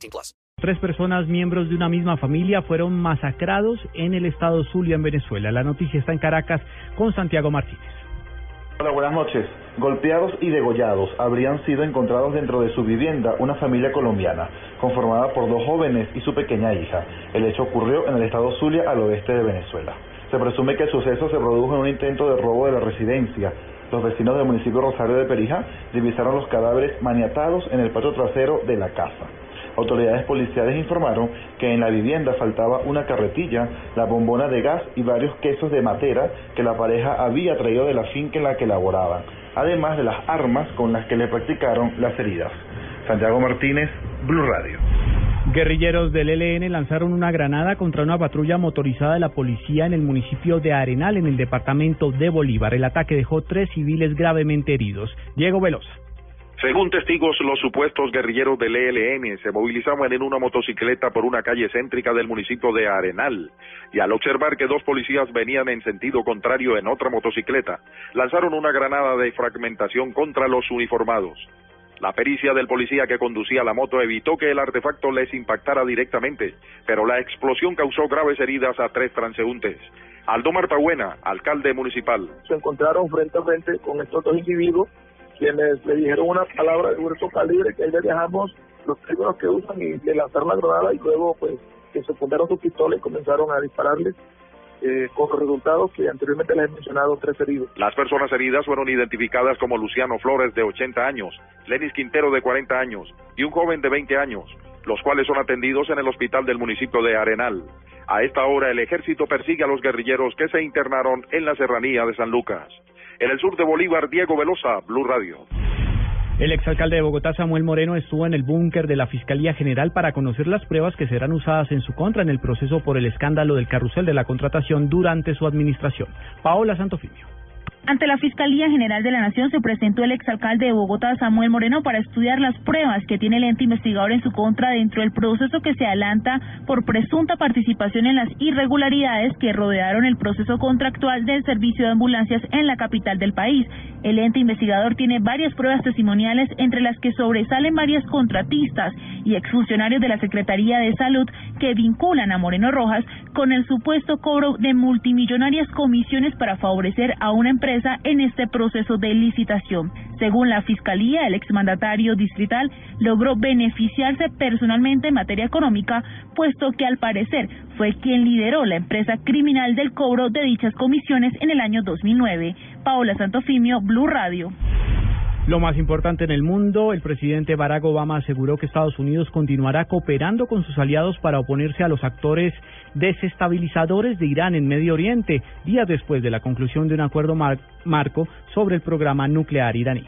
18 plus. Tres personas miembros de una misma familia fueron masacrados en el estado Zulia, en Venezuela. La noticia está en Caracas con Santiago Martínez. Hola, buenas noches. Golpeados y degollados habrían sido encontrados dentro de su vivienda una familia colombiana, conformada por dos jóvenes y su pequeña hija. El hecho ocurrió en el estado Zulia, al oeste de Venezuela. Se presume que el suceso se produjo en un intento de robo de la residencia. Los vecinos del municipio Rosario de Perija divisaron los cadáveres maniatados en el patio trasero de la casa. Autoridades policiales informaron que en la vivienda faltaba una carretilla, la bombona de gas y varios quesos de matera que la pareja había traído de la finca en la que laboraban, además de las armas con las que le practicaron las heridas. Santiago Martínez, Blue Radio. Guerrilleros del ELN lanzaron una granada contra una patrulla motorizada de la policía en el municipio de Arenal, en el departamento de Bolívar. El ataque dejó tres civiles gravemente heridos. Diego Velosa. Según testigos, los supuestos guerrilleros del ELN se movilizaban en una motocicleta por una calle céntrica del municipio de Arenal y al observar que dos policías venían en sentido contrario en otra motocicleta, lanzaron una granada de fragmentación contra los uniformados. La pericia del policía que conducía la moto evitó que el artefacto les impactara directamente, pero la explosión causó graves heridas a tres transeúntes. Aldo alcalde municipal. Se encontraron frente a frente con estos dos individuos quienes le dijeron una palabra de grueso calibre que ahí le dejamos los primeros que usan y le lanzaron la granada y luego pues que se pusieron sus pistolas y comenzaron a dispararles eh, con resultados que anteriormente les he mencionado, tres heridos. Las personas heridas fueron identificadas como Luciano Flores, de 80 años, Lenis Quintero, de 40 años, y un joven de 20 años, los cuales son atendidos en el hospital del municipio de Arenal. A esta hora, el ejército persigue a los guerrilleros que se internaron en la serranía de San Lucas. En el sur de Bolívar, Diego Velosa, Blue Radio. El exalcalde de Bogotá, Samuel Moreno, estuvo en el búnker de la Fiscalía General para conocer las pruebas que serán usadas en su contra en el proceso por el escándalo del carrusel de la contratación durante su administración. Paola Santofimio. Ante la Fiscalía General de la Nación se presentó el exalcalde de Bogotá, Samuel Moreno, para estudiar las pruebas que tiene el ente investigador en su contra dentro del proceso que se adelanta por presunta participación en las irregularidades que rodearon el proceso contractual del servicio de ambulancias en la capital del país. El ente investigador tiene varias pruebas testimoniales, entre las que sobresalen varias contratistas y exfuncionarios de la Secretaría de Salud que vinculan a Moreno Rojas con el supuesto cobro de multimillonarias comisiones para favorecer a una empresa en este proceso de licitación. Según la Fiscalía, el exmandatario distrital logró beneficiarse personalmente en materia económica, puesto que al parecer fue quien lideró la empresa criminal del cobro de dichas comisiones en el año 2009. Paola Santofimio, Blue Radio. Lo más importante en el mundo, el presidente Barack Obama aseguró que Estados Unidos continuará cooperando con sus aliados para oponerse a los actores desestabilizadores de Irán en Medio Oriente, días después de la conclusión de un acuerdo marco sobre el programa nuclear iraní.